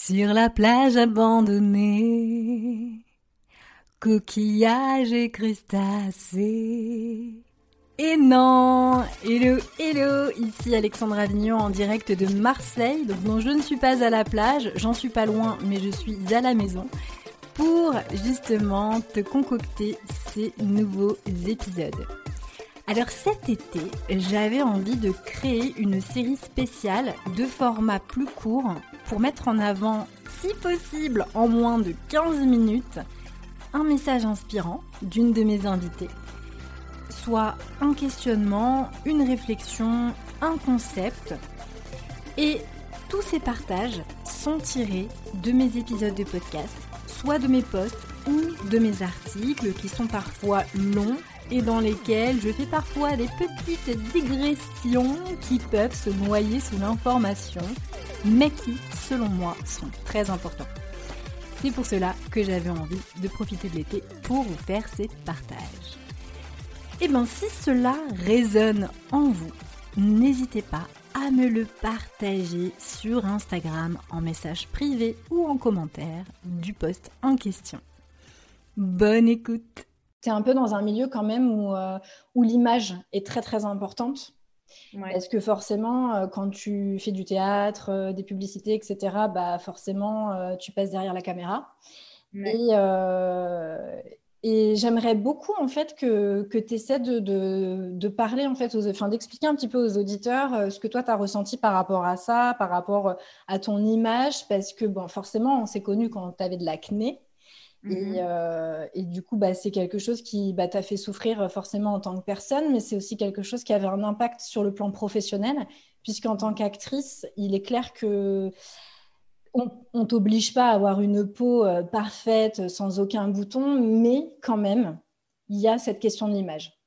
Sur la plage abandonnée, coquillages et crustacés. Et non Hello, hello Ici Alexandra Avignon en direct de Marseille. Donc non, je ne suis pas à la plage, j'en suis pas loin, mais je suis à la maison pour justement te concocter ces nouveaux épisodes. Alors cet été, j'avais envie de créer une série spéciale de format plus court pour mettre en avant, si possible en moins de 15 minutes, un message inspirant d'une de mes invitées. Soit un questionnement, une réflexion, un concept. Et tous ces partages sont tirés de mes épisodes de podcast, soit de mes posts ou de mes articles qui sont parfois longs et dans lesquels je fais parfois des petites digressions qui peuvent se noyer sous l'information, mais qui, selon moi, sont très importants. C'est pour cela que j'avais envie de profiter de l'été pour vous faire ces partages. Et eh bien si cela résonne en vous, n'hésitez pas à me le partager sur Instagram en message privé ou en commentaire du post en question. Bonne écoute tu es un peu dans un milieu quand même où, euh, où l'image est très très importante. Parce que forcément, euh, quand tu fais du théâtre, euh, des publicités, etc., bah forcément, tu passes derrière la caméra. Et, et j'aimerais beaucoup en fait que, que tu essaies de, de, de, parler en fait, aux, enfin, d'expliquer un petit peu aux auditeurs ce que toi tu as ressenti par rapport à ça, par rapport à ton image, parce que bon, forcément, on s'est connu quand tu avais de l'acné. Mmh euh, et, du coup, bah, c'est quelque chose qui bah, t'a fait souffrir euh, forcément en tant que personne, mais c'est aussi quelque chose qui avait un impact sur le plan professionnel, puisqu'en tant qu'actrice, il est clair que on, ne t'oblige pas à avoir une peau euh, parfaite, sans aucun bouton, mais quand même, il y a cette question de l'image.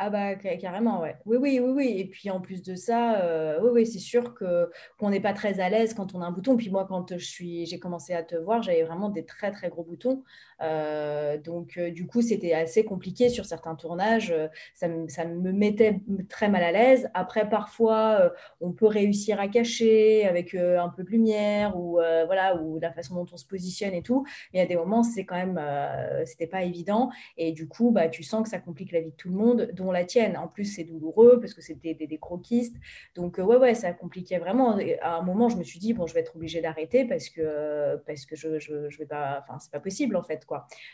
Ah bah carrément, ouais. Oui, oui, oui, oui. Et puis en plus de ça, euh, oui, oui, c'est sûr que qu'on n'est pas très à l'aise quand on a un bouton. Puis moi, quand j'ai commencé à te voir, j'avais vraiment des très très gros boutons. Euh, donc, euh, du coup, c'était assez compliqué sur certains tournages. Euh, ça, me, mettait très mal à l'aise. Après, parfois, on peut réussir à cacher avec un peu de lumière ou voilà, ou la façon dont on se positionne et tout. Mais a des moments, c'est quand même, c'était pas évident. Et du coup, bah, tu sens que ça complique la vie de tout le monde, dont la tienne. En plus, c'est douloureux parce que c'était des, des, croquistes. Donc, ouais, ouais, ça compliquait vraiment. à un moment, je me suis dit, bon, je vais être obligée d'arrêter parce que, parce que je, je, je vais pas, enfin, c'est pas possible en fait.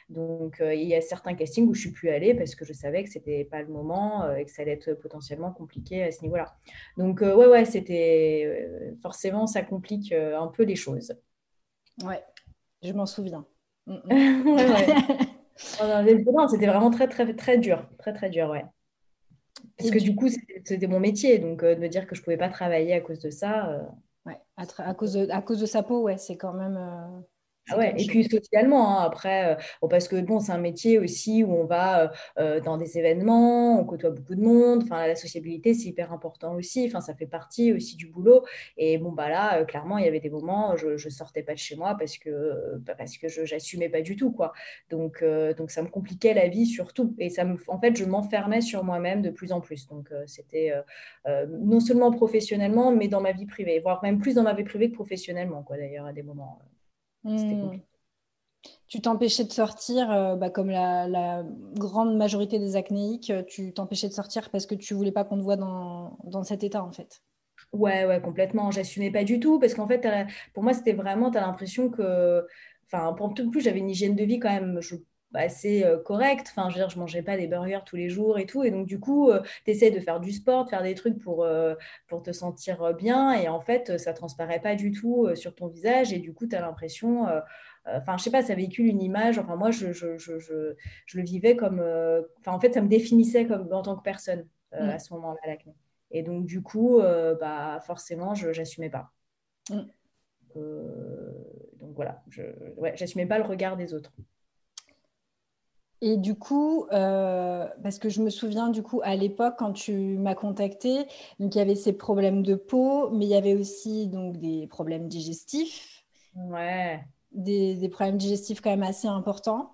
Donc, euh, il y a certains castings où je suis plus allée parce que je savais que c'était pas le moment euh, et que ça allait être potentiellement compliqué à ce niveau-là. Donc, euh, ouais, ouais, c'était forcément, ça complique un peu les choses. Ouais, je m'en souviens. Mm, mm. c'était vraiment très, très, très dur. Très, très dur, ouais. Parce que du coup, c'était mon métier. Donc, de me dire que je ne pouvais pas travailler à cause de ça. Ouais, à, cause de, à cause de sa peau, ouais, c'est quand même. Ah ouais, et puis socialement, hein, après, euh, parce que bon, c'est un métier aussi où on va euh, euh, dans des événements, on côtoie beaucoup de monde, enfin, la sociabilité, c'est hyper important aussi, enfin, ça fait partie aussi du boulot. Et bon, bah là, clairement, il y avait des moments, je ne sortais pas de chez moi parce que, bah, parce que je n'assumais pas du tout, quoi. Donc, donc, ça me compliquait la vie surtout. Et ça me, en fait, je m'enfermais sur moi-même de plus en plus. Donc, c'était non seulement professionnellement, mais dans ma vie privée, voire même plus dans ma vie privée que professionnellement, quoi, d'ailleurs, à des moments. Hmm. Tu t'empêchais de sortir, euh, bah, comme la, grande majorité des acnéiques, euh, tu t'empêchais de sortir parce que tu voulais pas qu'on te voit dans, cet état, en fait. Ouais, ouais, complètement. J'assumais pas du tout parce qu'en fait, pour moi, c'était vraiment, tu as l'impression que, enfin, pour tout plus, j'avais une hygiène de vie quand même, je assez euh, correct. Enfin, je veux dire, je mangeais pas des burgers tous les jours et tout. Et donc, du coup, euh, tu essaies de faire du sport, de faire des trucs pour, euh, pour te sentir bien. Et en fait, ça transparaît pas du tout sur ton visage. Et du coup, tu as l'impression. Enfin, je sais pas, ça véhicule une image. Enfin, moi, je, je, je, je le vivais comme. Enfin, en fait, ça me définissait comme, en tant que personne mm. à ce moment-là, l'acné. Et donc, du coup, bah, forcément, je n'assumais pas. Mm. donc voilà, je ouais, j'assumais pas le regard des autres. Et du coup, euh, parce que je me souviens du coup à l'époque quand tu m'as contacté, donc il y avait ces problèmes de peau, mais il y avait aussi donc des problèmes digestifs. Ouais. Des, problèmes digestifs quand même assez importants.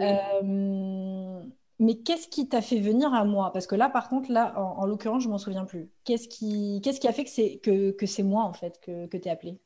Euh, mais qu'est-ce qui t'a fait venir à moi? Parce que là, par contre, là, en, l'occurrence, je m'en souviens plus. Qu'est-ce qui, qu'est-ce qui a fait que c'est que, que c'est moi en fait que, que tu es appelé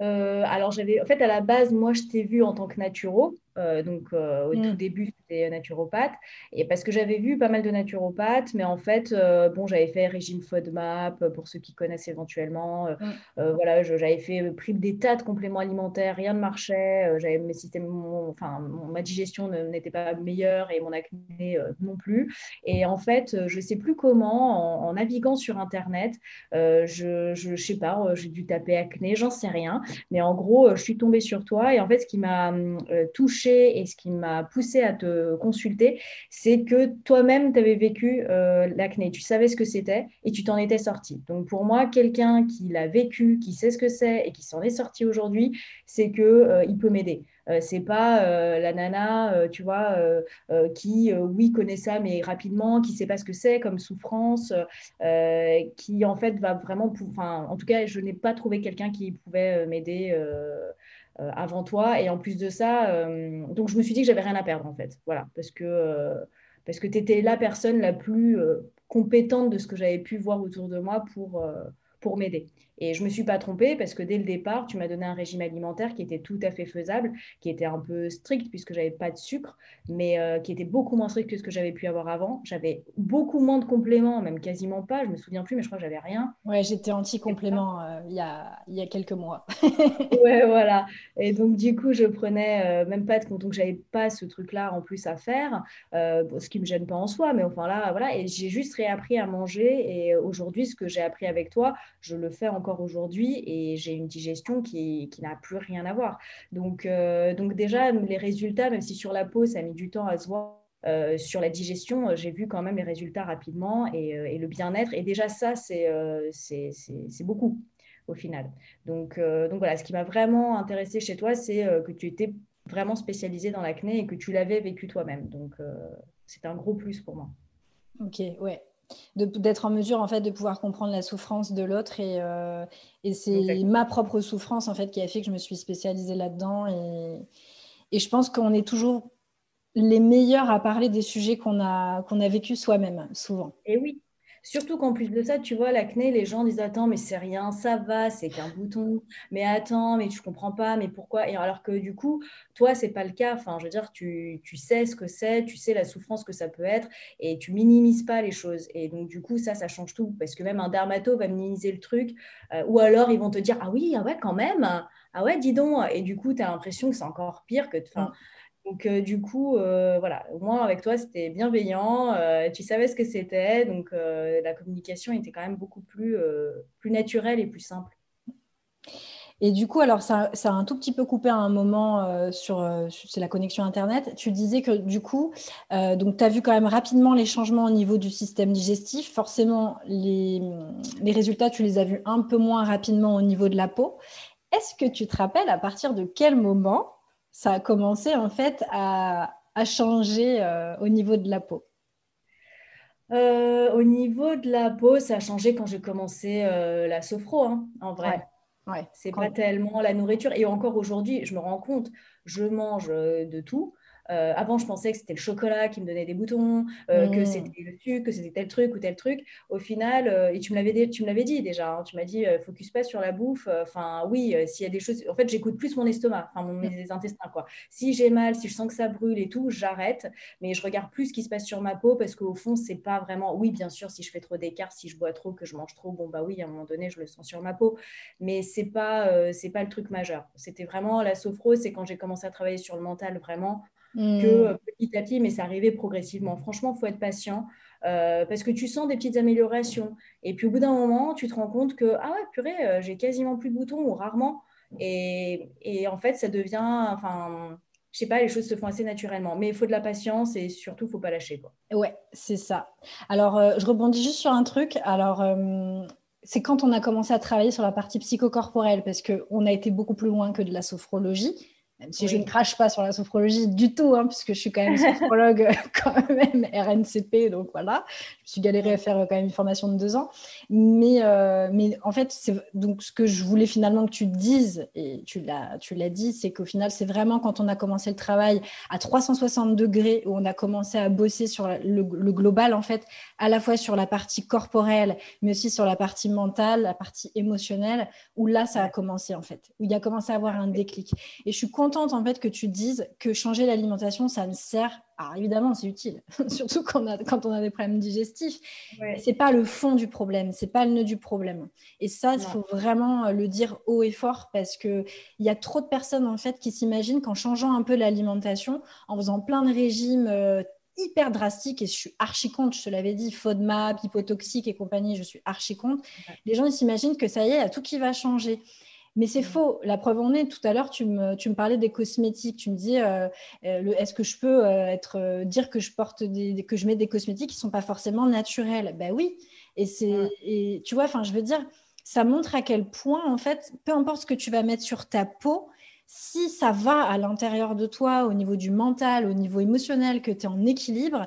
alors, j'avais, en fait, à la base, moi, je t'ai vu en tant que naturo. Euh, donc, euh, au tout mm. début, c'était naturopathe. Et parce que j'avais vu pas mal de naturopathes, mais en fait, euh, bon, j'avais fait régime FODMAP pour ceux qui connaissent éventuellement. Mm. voilà, j'avais fait pris des tas de compléments alimentaires, rien ne marchait. j'avais mes systèmes, enfin, ma digestion n'était pas meilleure et mon acné non plus. Et en fait, je ne sais plus comment, en, naviguant sur Internet, je, je, sais pas, j'ai dû taper acné, j'en sais rien. Mais en gros, je suis tombée sur toi. Et en fait, ce qui m'a et ce qui m'a poussé à te consulter, c'est que toi-même, tu avais vécu euh, l'acné, tu savais ce que c'était et tu t'en étais sorti. Donc pour moi, quelqu'un qui l'a vécu, qui sait ce que c'est et qui s'en est sorti aujourd'hui, c'est que euh, il peut m'aider. Euh, c'est pas la nana, tu vois, qui, oui, connaît ça, mais rapidement, qui sait pas ce que c'est comme souffrance, qui en fait va vraiment, enfin, en tout cas, je n'ai pas trouvé quelqu'un qui pouvait m'aider euh, avant toi. Et en plus de ça, euh, donc je me suis dit que j'avais rien à perdre en fait. Voilà, parce que, euh, parce que tu étais la personne la plus compétente de ce que j'avais pu voir autour de moi pour m'aider. Et je ne me suis pas trompée parce que dès le départ, tu m'as donné un régime alimentaire qui était tout à fait faisable, qui était un peu strict puisque j'avais pas de sucre, mais euh, qui était beaucoup moins strict que ce que j'avais pu avoir avant. J'avais beaucoup moins de compléments, même quasiment pas. Je me souviens plus, mais je crois que j'avais rien. Ouais, j'étais anti-complément euh, il, y a, il y a quelques mois. ouais, voilà. Et donc, du coup, je prenais euh, même pas de compte. Donc, j'avais pas ce truc-là en plus à faire, ce qui me gêne pas en soi, mais enfin là, voilà. Et j'ai juste réappris à manger. Et aujourd'hui, ce que j'ai appris avec toi, je le fais encore aujourd'hui et j'ai une digestion qui, qui n'a plus rien à voir. Donc, euh, donc déjà, les résultats, même si sur la peau, ça a mis du temps à se voir, euh, sur la digestion, j'ai vu quand même les résultats rapidement et, euh, le bien-être. Et déjà, ça, c'est beaucoup au final. Donc, donc voilà, ce qui m'a vraiment intéressé chez toi, c'est que tu étais vraiment spécialisé dans l'acné et que tu l'avais vécu toi-même. Donc, c'est un gros plus pour moi. Ok, ouais d'être en mesure en fait de pouvoir comprendre la souffrance de l'autre et, euh, et c'est ma propre souffrance en fait qui a fait que je me suis spécialisée là-dedans et, et, je pense qu'on est toujours les meilleurs à parler des sujets qu'on a qu'on a vécu soi-même souvent. Et oui, Surtout qu'en plus de ça, tu vois, l'acné, les gens disent Attends, mais c'est rien, ça va, c'est qu'un bouton. Mais attends, mais tu comprends pas, mais pourquoi? Et alors que du coup, toi, c'est pas le cas. Enfin, je veux dire, tu, tu sais ce que c'est, tu sais la souffrance que ça peut être et tu minimises pas les choses. Et donc, du coup, ça, ça change tout. Parce que même un dermato va minimiser le truc. Euh, ou alors, ils vont te dire Ah oui, ah ouais, quand même. Ah ouais, dis donc. Et du coup, tu as l'impression que c'est encore pire que. Enfin, donc, euh, du coup, euh, voilà, au moins avec toi, c'était bienveillant, euh, tu savais ce que c'était, donc la communication était quand même beaucoup plus, plus naturelle et plus simple. Et du coup, alors ça, a un tout petit peu coupé à un moment sur, la connexion Internet. Tu disais que du coup, donc tu as vu quand même rapidement les changements au niveau du système digestif. Forcément, les, les résultats, tu les as vus un peu moins rapidement au niveau de la peau. Est-ce que tu te rappelles à partir de quel moment ça a commencé en fait à, changer euh, au niveau de la peau euh, Au niveau de la peau, ça a changé quand j'ai commencé euh, la sophro, hein, en vrai. Ouais. C'est pas tellement la nourriture. Et encore aujourd'hui, je me rends compte, je mange de tout. Euh, avant, je pensais que c'était le chocolat qui me donnait des boutons, euh, que mmh. c'était le sucre, que c'était tel truc ou tel truc. Au final, euh, et tu me l'avais, tu me l'avais dit déjà, hein, tu m'as dit, focus pas sur la bouffe. Enfin, oui, s'il y a des choses. En fait, j'écoute plus mon estomac, enfin, mon, mes intestins, quoi. Si j'ai mal, si je sens que ça brûle et tout, j'arrête. Mais je regarde plus ce qui se passe sur ma peau parce qu'au fond, c'est pas vraiment. Oui, bien sûr, si je fais trop d'écart, si je bois trop, que je mange trop, bon, bah oui, à un moment donné, je le sens sur ma peau. Mais c'est pas, c'est pas le truc majeur. C'était vraiment la sophro, c'est quand j'ai commencé à travailler sur le mental, vraiment que hmm. euh, petit à petit, mais ça arrivait progressivement. Franchement, il faut être patient euh, parce que tu sens des petites améliorations. Et puis au bout d'un moment, tu te rends compte que, ah ouais, purée, euh, j'ai quasiment plus de boutons ou rarement. Et, et, en fait, ça devient, enfin, je sais pas, les choses se font assez naturellement. Mais il faut de la patience et surtout, il faut pas lâcher. Quoi. Ouais, c'est ça. Alors, je rebondis juste sur un truc. Alors, c'est quand on a commencé à travailler sur la partie psychocorporelle parce qu'on a été beaucoup plus loin que de la sophrologie même si je ne crache pas sur la sophrologie du tout, hein, puisque je suis quand même sophrologue, quand même RNCP, donc voilà, je me suis galérée à faire quand même une formation de deux ans. Mais, euh, mais en fait, donc ce que je voulais finalement que tu dises, et tu l'as, dit, c'est qu'au final, c'est vraiment quand on a commencé le travail à 360 degrés, où on a commencé à bosser sur le, le global, en fait, à la fois sur la partie corporelle, mais aussi sur la partie mentale, la partie émotionnelle, où là, ça a commencé, en fait, où il a commencé à avoir un déclic. Et je suis contente en fait que tu dises que changer l'alimentation, ça ne sert. Alors évidemment, c'est utile, surtout quand on, a, quand on a des problèmes digestifs. Ouais. C'est pas le fond du problème, c'est pas le nœud du problème. Et ça, il faut vraiment euh, le dire haut et fort parce que il y a trop de personnes en fait qui s'imaginent qu'en changeant un peu l'alimentation, en faisant plein de régimes euh, hyper drastiques, et je suis archi contre, je te l'avais dit, FODMAP, hypotoxique et compagnie, je suis archi contre. Les gens ils s'imaginent que ça y est, il y a tout qui va changer. Mais c'est faux. La preuve en est, tout à l'heure, tu me, tu me, parlais des cosmétiques. Tu me dis, euh, euh, est-ce que je peux euh, être, dire que je, porte des, que je mets des cosmétiques qui ne sont pas forcément naturels? Ben oui. Et, c'est, et tu vois, enfin, je veux dire, ça montre à quel point, en fait, peu importe ce que tu vas mettre sur ta peau, si ça va à l'intérieur de toi, au niveau du mental, au niveau émotionnel, que tu es en équilibre,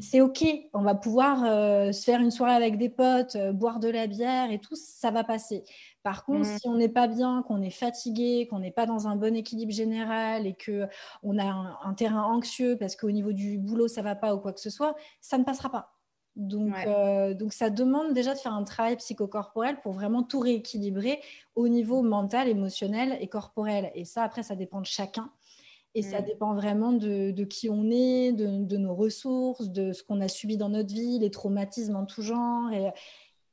c'est OK. On va pouvoir se faire une soirée avec des potes, boire de la bière et tout, ça va passer. Par contre, mmh. si on n'est pas bien, qu'on est fatigué, qu'on n'est pas dans un bon équilibre général et qu'on a un, terrain anxieux parce qu'au niveau du boulot, ça ne va pas ou quoi que ce soit, ça ne passera pas. Donc, euh, donc, ça demande déjà de faire un travail psychocorporel pour vraiment tout rééquilibrer au niveau mental, émotionnel et corporel. Et ça, après, ça dépend de chacun. Et ça mmh. dépend vraiment de, qui on est, de, de, nos ressources, de ce qu'on a subi dans notre vie, les traumatismes en tout genre. Et,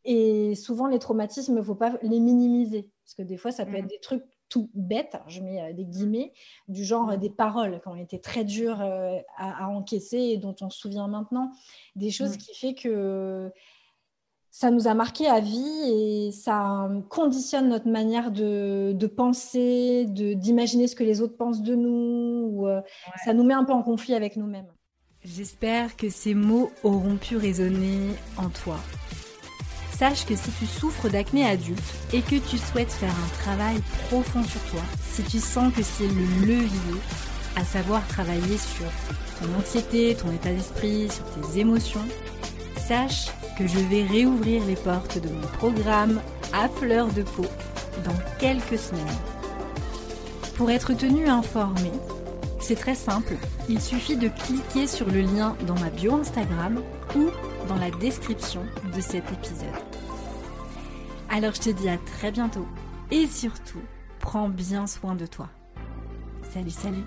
et souvent, les traumatismes, il ne faut pas les minimiser. Parce que des fois, ça peut être mm. des trucs tout bêtes, je mets euh, des guillemets, du genre mm. des paroles qui ont été très dures euh, à, encaisser et dont on se souvient maintenant. Des choses mm. qui fait que ça nous a marqué à vie et ça conditionne notre manière de, de penser, d'imaginer ce que les autres pensent de nous. Ou, euh, Ça nous met un peu en conflit avec nous-mêmes. J'espère que ces mots auront pu résonner en toi. Sache que si tu souffres d'acné adulte et que tu souhaites faire un travail profond sur toi, si tu sens que c'est le levier, à savoir travailler sur ton anxiété, ton état d'esprit, sur tes émotions, sache que je vais réouvrir les portes de mon programme à fleur de peau dans quelques semaines. Pour être tenu informé, c'est très simple, il suffit de cliquer sur le lien dans ma bio Instagram ou dans la description de cet épisode. Alors je te dis à très bientôt et surtout, prends bien soin de toi. Salut, salut